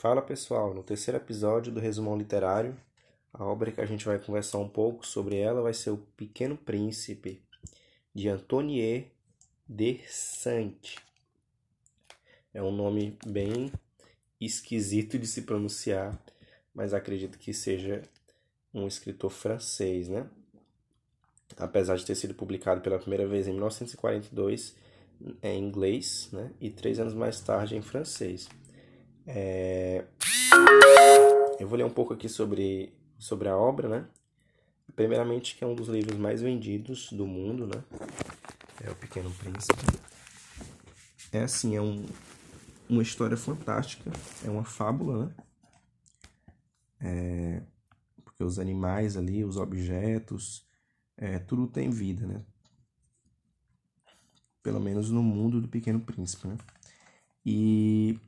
Fala pessoal, no terceiro episódio do Resumão Literário, a obra que a gente vai conversar um pouco sobre ela vai ser O Pequeno Príncipe, de Antonier de Saint. É um nome bem esquisito de se pronunciar, mas acredito que seja um escritor francês, né? Apesar de ter sido publicado pela primeira vez em 1942 em inglês, né? E três anos mais tarde em francês. É... Eu vou ler um pouco aqui sobre, sobre a obra, né? Primeiramente, que é um dos livros mais vendidos do mundo, né? É O Pequeno Príncipe. É assim, é um, uma história fantástica, é uma fábula, né? É, porque os animais ali, os objetos, é, tudo tem vida, né? Pelo menos no mundo do Pequeno Príncipe, né? E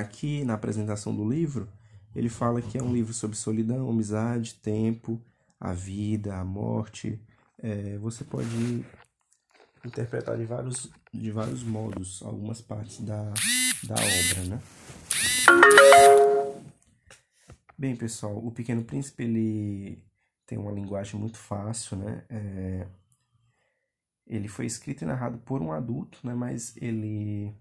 aqui na apresentação do livro, ele fala que é um livro sobre solidão, amizade, tempo, a vida, a morte. É, você pode interpretar de vários, de vários modos algumas partes da, da obra, né? Bem, pessoal, o Pequeno Príncipe ele tem uma linguagem muito fácil, né? É, ele foi escrito e narrado por um adulto, né? Mas ele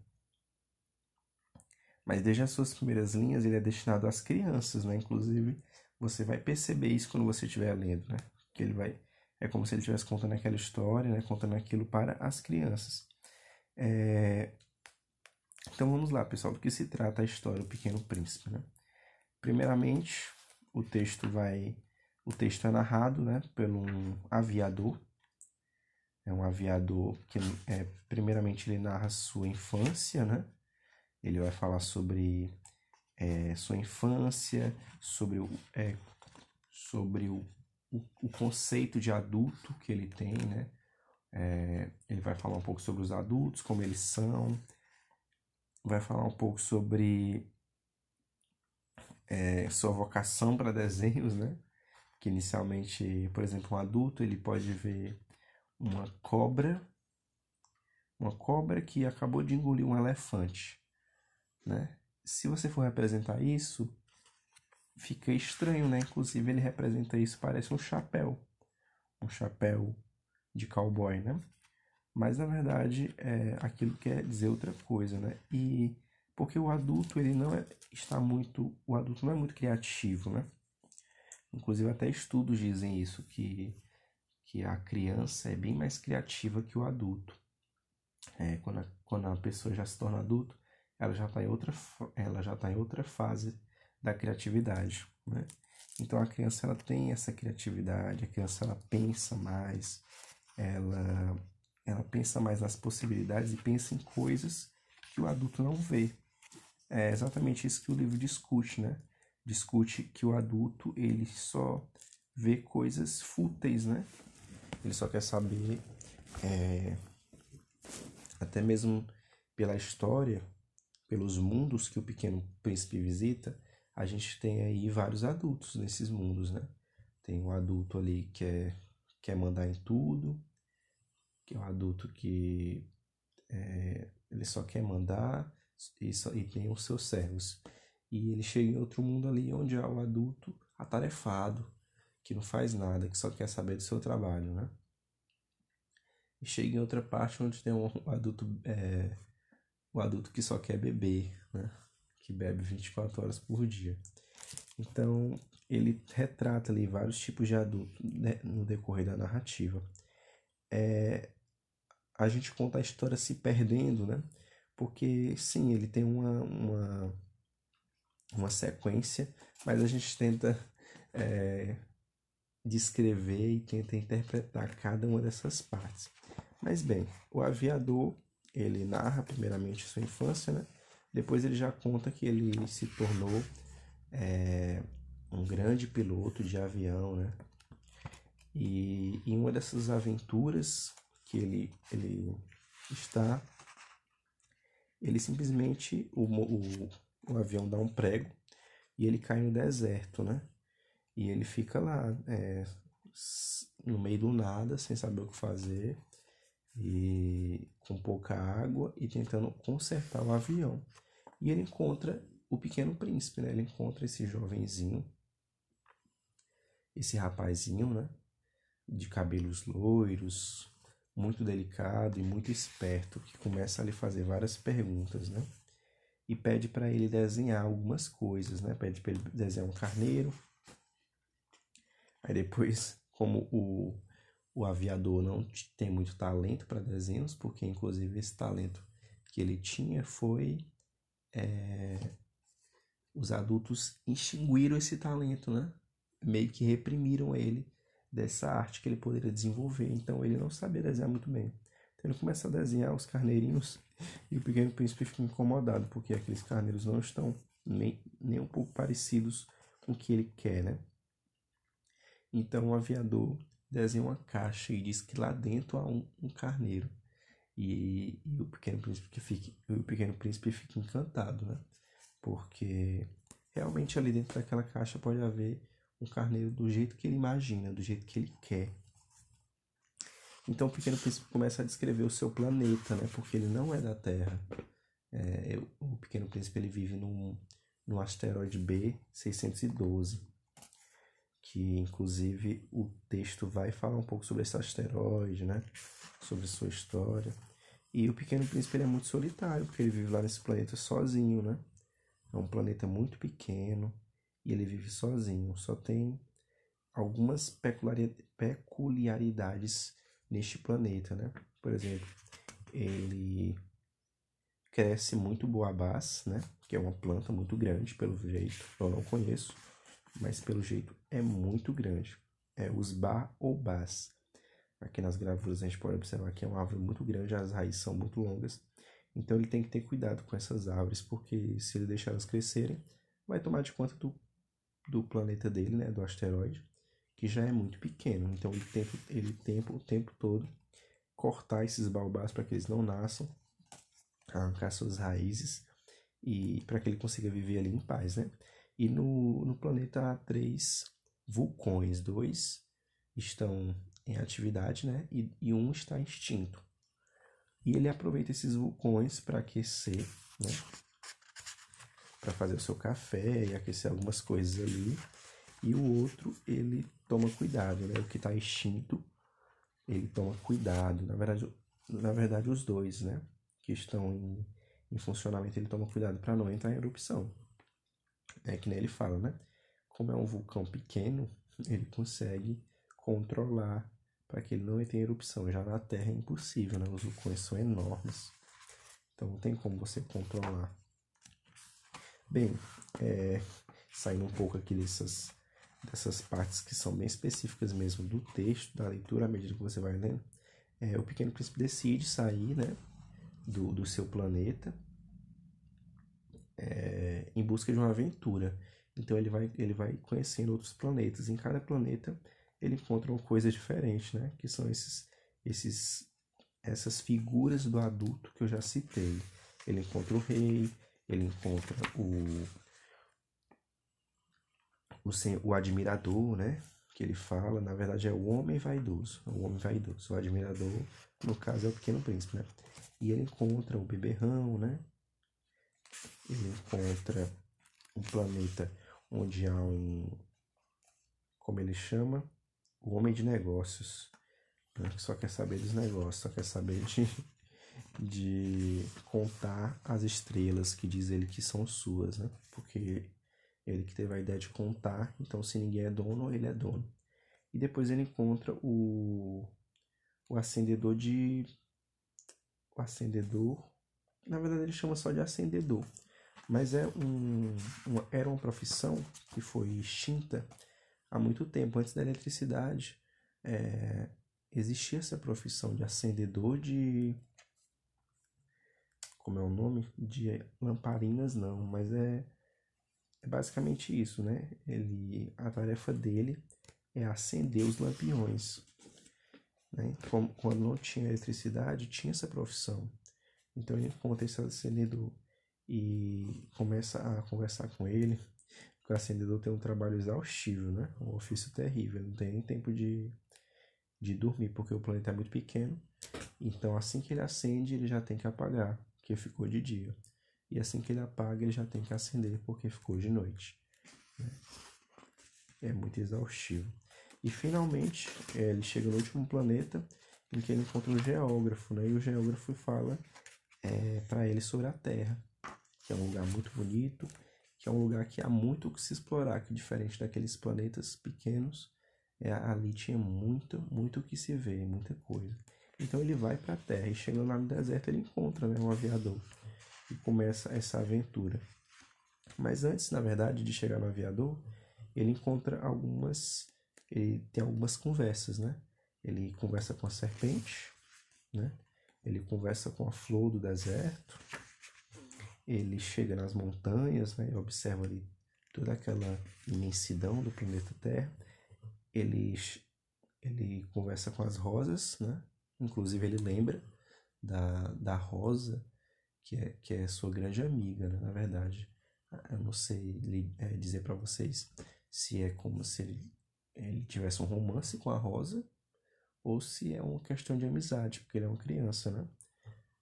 mas desde as suas primeiras linhas ele é destinado às crianças, né? Inclusive, você vai perceber isso quando você estiver lendo, né? Que ele vai é como se ele estivesse contando aquela história, né? Contando aquilo para as crianças. É... Então vamos lá, pessoal, do que se trata a história do Pequeno Príncipe, né? Primeiramente, o texto vai o texto é narrado, né, por um aviador. É um aviador que é primeiramente ele narra sua infância, né? Ele vai falar sobre é, sua infância, sobre, o, é, sobre o, o, o, conceito de adulto que ele tem, né? É, ele vai falar um pouco sobre os adultos, como eles são, vai falar um pouco sobre é, sua vocação para desenhos, né? Que inicialmente, por exemplo, um adulto ele pode ver uma cobra, uma cobra que acabou de engolir um elefante né? Se você for representar isso, fica estranho, né? Inclusive ele representa isso, parece um chapéu, um chapéu de cowboy, né? Mas na verdade é, aquilo quer dizer outra coisa, né? E porque o adulto ele não é, está muito, o adulto não é muito criativo, né? Inclusive até estudos dizem isso que que a criança é bem mais criativa que o adulto. É, quando, a, quando a pessoa já se torna adulto, ela já está em outra ela já está em outra fase da criatividade né? então a criança ela tem essa criatividade a criança ela pensa mais ela ela pensa mais nas possibilidades e pensa em coisas que o adulto não vê. É exatamente isso que o livro discute né? Discute que o adulto ele só vê coisas fúteis né? Ele só quer saber é, até mesmo pela história pelos mundos que o pequeno príncipe visita, a gente tem aí vários adultos nesses mundos, né? Tem um adulto ali que é, quer mandar em tudo, que é um adulto que é, ele só quer mandar e, só, e tem os seus servos. E ele chega em outro mundo ali onde há o adulto atarefado, que não faz nada, que só quer saber do seu trabalho, né? E chega em outra parte onde tem um adulto é, o adulto que só quer beber, né? que bebe 24 horas por dia. Então, ele retrata ali vários tipos de adulto né? no decorrer da narrativa. É, a gente conta a história se perdendo, né? Porque, sim, ele tem uma, uma, uma sequência, mas a gente tenta é, descrever e tenta interpretar cada uma dessas partes. Mas, bem, o aviador ele narra primeiramente sua infância, né? Depois ele já conta que ele se tornou é, um grande piloto de avião, né? E em uma dessas aventuras que ele, ele está, ele simplesmente, o, o, o avião dá um prego e ele cai no deserto, né? E ele fica lá, é, no meio do nada, sem saber o que fazer e com pouca água e tentando consertar o avião. E ele encontra o pequeno príncipe, né? Ele encontra esse jovenzinho, esse rapazinho, né? De cabelos loiros, muito delicado e muito esperto, que começa a lhe fazer várias perguntas, né? E pede para ele desenhar algumas coisas, né? Pede para ele desenhar um carneiro. Aí depois, como o, o aviador não tem muito talento para desenhos, porque inclusive esse talento que ele tinha foi é, os adultos extinguiram esse talento, né? Meio que reprimiram ele dessa arte que ele poderia desenvolver. Então ele não sabia desenhar muito bem. Então ele começa a desenhar os carneirinhos e o pequeno príncipe fica incomodado porque aqueles carneiros não estão nem, nem um pouco parecidos com o que ele quer, né? Então o aviador desenha uma caixa e diz que lá dentro há um, um carneiro. E, e, o pequeno príncipe fica, o pequeno príncipe fica encantado, né? Porque realmente ali dentro daquela caixa pode haver um carneiro do jeito que ele imagina, do jeito que ele quer. Então o Pequeno Príncipe começa a descrever o seu planeta, né? Porque ele não é da Terra. É, o Pequeno Príncipe ele vive num, num asteroide B612, que inclusive o texto vai falar um pouco sobre esse asteroide, né? Sobre sua história. E o Pequeno Príncipe ele é muito solitário, porque ele vive lá nesse planeta sozinho, né? É um planeta muito pequeno, e ele vive sozinho. Só tem algumas peculiaridades neste planeta, né? Por exemplo, ele cresce muito boabás, né? Que é uma planta muito grande, pelo jeito. Eu não conheço, mas pelo jeito é muito grande. É os baobás. Aqui nas gravuras a gente pode observar que é uma árvore muito grande, as raízes são muito longas. Então ele tem que ter cuidado com essas árvores, porque se ele deixar elas crescerem, vai tomar de conta do do planeta dele, né, do asteroide, que já é muito pequeno. Então ele tenta, ele tenta o tempo todo cortar esses baobás para que eles não nasçam, arrancar suas raízes e para que ele consiga viver ali em paz, né? E no, no planeta há três vulcões, dois estão em atividade, né? E, e um está extinto. E ele aproveita esses vulcões para aquecer, né? para fazer o seu café e aquecer algumas coisas ali. E o outro, ele toma cuidado, né? O que está extinto, ele toma cuidado. Na verdade, na verdade os dois, né? Que estão em, em funcionamento, ele toma cuidado para não entrar em erupção. É que nem ele fala, né? Como é um vulcão pequeno, ele consegue controlar para que ele não em erupção. Já na Terra é impossível, né? Os vulcões são enormes. Então não tem como você controlar. Bem, é, saindo um pouco aqui dessas, dessas partes que são bem específicas mesmo do texto, da leitura, à medida que você vai lendo, é, o Pequeno Príncipe decide sair né, do, do seu planeta é, em busca de uma aventura. Então ele vai, ele vai conhecendo outros planetas. Em cada planeta ele encontra uma coisa diferente, né? Que são esses, esses, essas figuras do adulto que eu já citei. Ele encontra o rei, ele encontra o, o, o admirador, né? Que ele fala, na verdade é o homem vaidoso, o homem vaidoso. O admirador, no caso, é o pequeno príncipe, né? E ele encontra o beberrão, né? Ele encontra um planeta onde há um, como ele chama, o homem de negócios, né? que só quer saber dos negócios, só quer saber de de contar as estrelas que diz ele que são suas, né? Porque ele que teve a ideia de contar, então se ninguém é dono, ele é dono. E depois ele encontra o, o acendedor de. O acendedor. Na verdade ele chama só de acendedor. Mas é um, era uma profissão que foi extinta há muito tempo. Antes da eletricidade, é, existia essa profissão de acendedor de como é o nome, de lamparinas não, mas é, é basicamente isso, né? Ele, a tarefa dele é acender os lampiões. Né? Como, quando não tinha eletricidade, tinha essa profissão. Então ele encontra esse acendedor e começa a conversar com ele. O acendedor tem um trabalho exaustivo, né? Um ofício terrível, não tem nem tempo de, de dormir, porque o planeta é muito pequeno. Então assim que ele acende, ele já tem que apagar que ficou de dia. e assim que ele apaga, ele já tem que acender porque ficou de noite. Né? É muito exaustivo. E finalmente, é, ele chega no último planeta em que ele encontra um geógrafo, né? E o geógrafo fala é, para ele sobre a Terra, que é um lugar muito bonito, que é um lugar que há muito o que se explorar, que diferente daqueles planetas pequenos, é, ali tinha muito, muito o que se ver, muita coisa. Então ele vai para a Terra e chegando lá no deserto ele encontra né, um aviador e começa essa aventura. Mas antes, na verdade, de chegar no aviador, ele encontra algumas, ele tem algumas conversas, né? Ele conversa com a serpente, né? Ele conversa com a flor do deserto. Ele chega nas montanhas, né? Observa ali toda aquela imensidão do planeta Terra. Ele ele conversa com as rosas, né? Inclusive ele lembra da, da rosa que é, que é sua grande amiga, né? na verdade. Eu não sei é, dizer para vocês se é como se ele, ele tivesse um romance com a Rosa ou se é uma questão de amizade, porque ele é uma criança, né?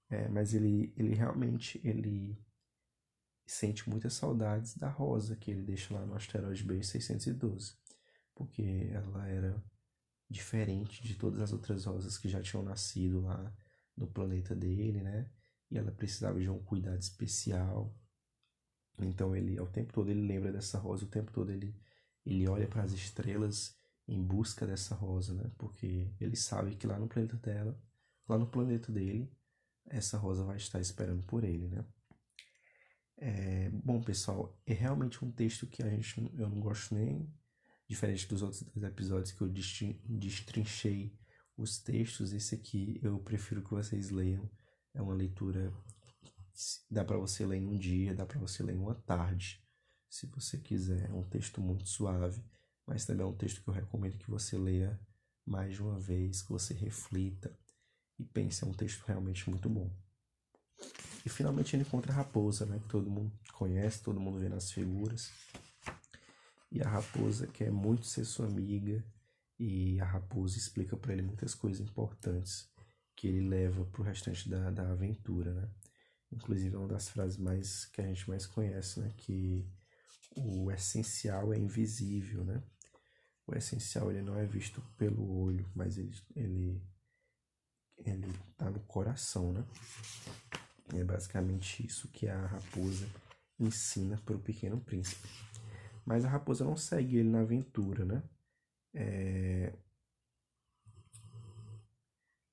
É, mas ele, ele realmente ele sente muitas saudades da Rosa que ele deixa lá no asteroide B612, porque ela era diferente de todas as outras rosas que já tinham nascido lá no planeta dele, né? e ela precisava de um cuidado especial. Então ele, ao tempo todo, ele lembra dessa rosa, o tempo todo ele, ele olha para as estrelas em busca dessa rosa, né? Porque ele sabe que lá no planeta dela, lá no planeta dele, essa rosa vai estar esperando por ele, né? É, bom, pessoal, é realmente um texto que a gente eu não gosto nem diferente dos outros episódios que eu destrinchei os textos, esse aqui eu prefiro que vocês leiam é uma leitura dá para você ler em um dia, dá para você ler em uma tarde, se você quiser. É um texto muito suave, mas também é um texto que eu recomendo que você leia mais de uma vez, que você reflita e pense. É um texto realmente muito bom. E finalmente ele encontra a raposa, né, que todo mundo conhece, todo mundo vê nas figuras. E a raposa quer muito ser sua amiga e a raposa explica para ele muitas coisas importantes que ele leva para o restante da, da aventura, né? Inclusive é uma das frases mais que a gente mais conhece, né? Que o essencial é invisível, né? O essencial ele não é visto pelo olho, mas ele ele ele tá no coração, né? É basicamente isso que a raposa ensina para o pequeno príncipe. Mas a raposa não segue ele na aventura, né? É,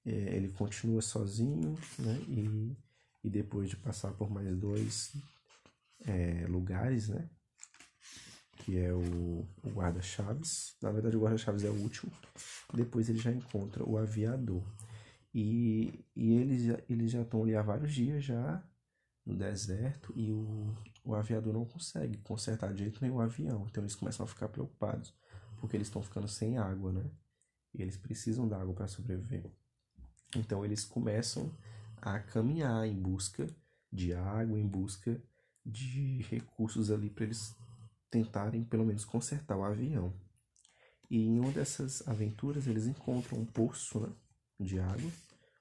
é, ele continua sozinho, né? E, e depois de passar por mais dois é, lugares, né? Que é o, o guarda-chaves. Na verdade, o guarda-chaves é o último. Depois ele já encontra o aviador. E, e eles, eles já estão ali há vários dias já no deserto e o, o aviador não consegue consertar de jeito nenhum o avião. Então eles começam a ficar preocupados porque eles estão ficando sem água, né? E eles precisam da água para sobreviver. Então eles começam a caminhar em busca de água, em busca de recursos ali para eles tentarem pelo menos consertar o avião. E em uma dessas aventuras eles encontram um poço né, de água,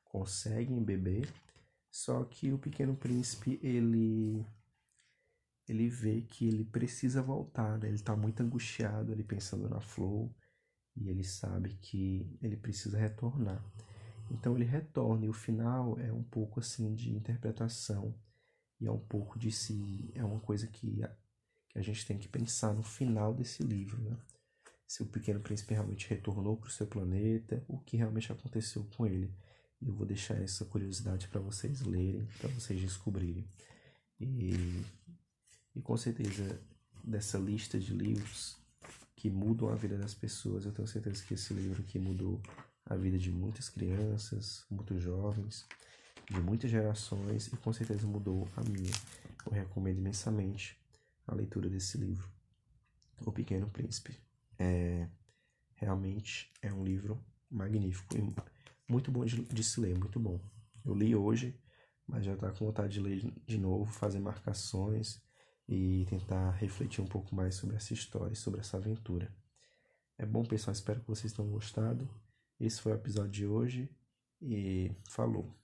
conseguem beber, só que o pequeno príncipe ele ele vê que ele precisa voltar, né? ele está muito angustiado, ele pensando na flor e ele sabe que ele precisa retornar. Então ele retorna e o final é um pouco assim de interpretação e é um pouco de si, é uma coisa que que a gente tem que pensar no final desse livro, né? Se o Pequeno Príncipe realmente retornou para o seu planeta, o que realmente aconteceu com ele. Eu vou deixar essa curiosidade para vocês lerem, para vocês descobrirem. E, e com certeza, dessa lista de livros que mudam a vida das pessoas, eu tenho certeza que esse livro aqui mudou a vida de muitas crianças, muitos jovens, de muitas gerações e com certeza mudou a minha. Eu recomendo imensamente a leitura desse livro, O Pequeno Príncipe. É, realmente é um livro magnífico e muito bom de, de se ler, muito bom. Eu li hoje, mas já está com vontade de ler de novo, fazer marcações e tentar refletir um pouco mais sobre essa história, sobre essa aventura. É bom, pessoal, espero que vocês tenham gostado. Esse foi o episódio de hoje e falou.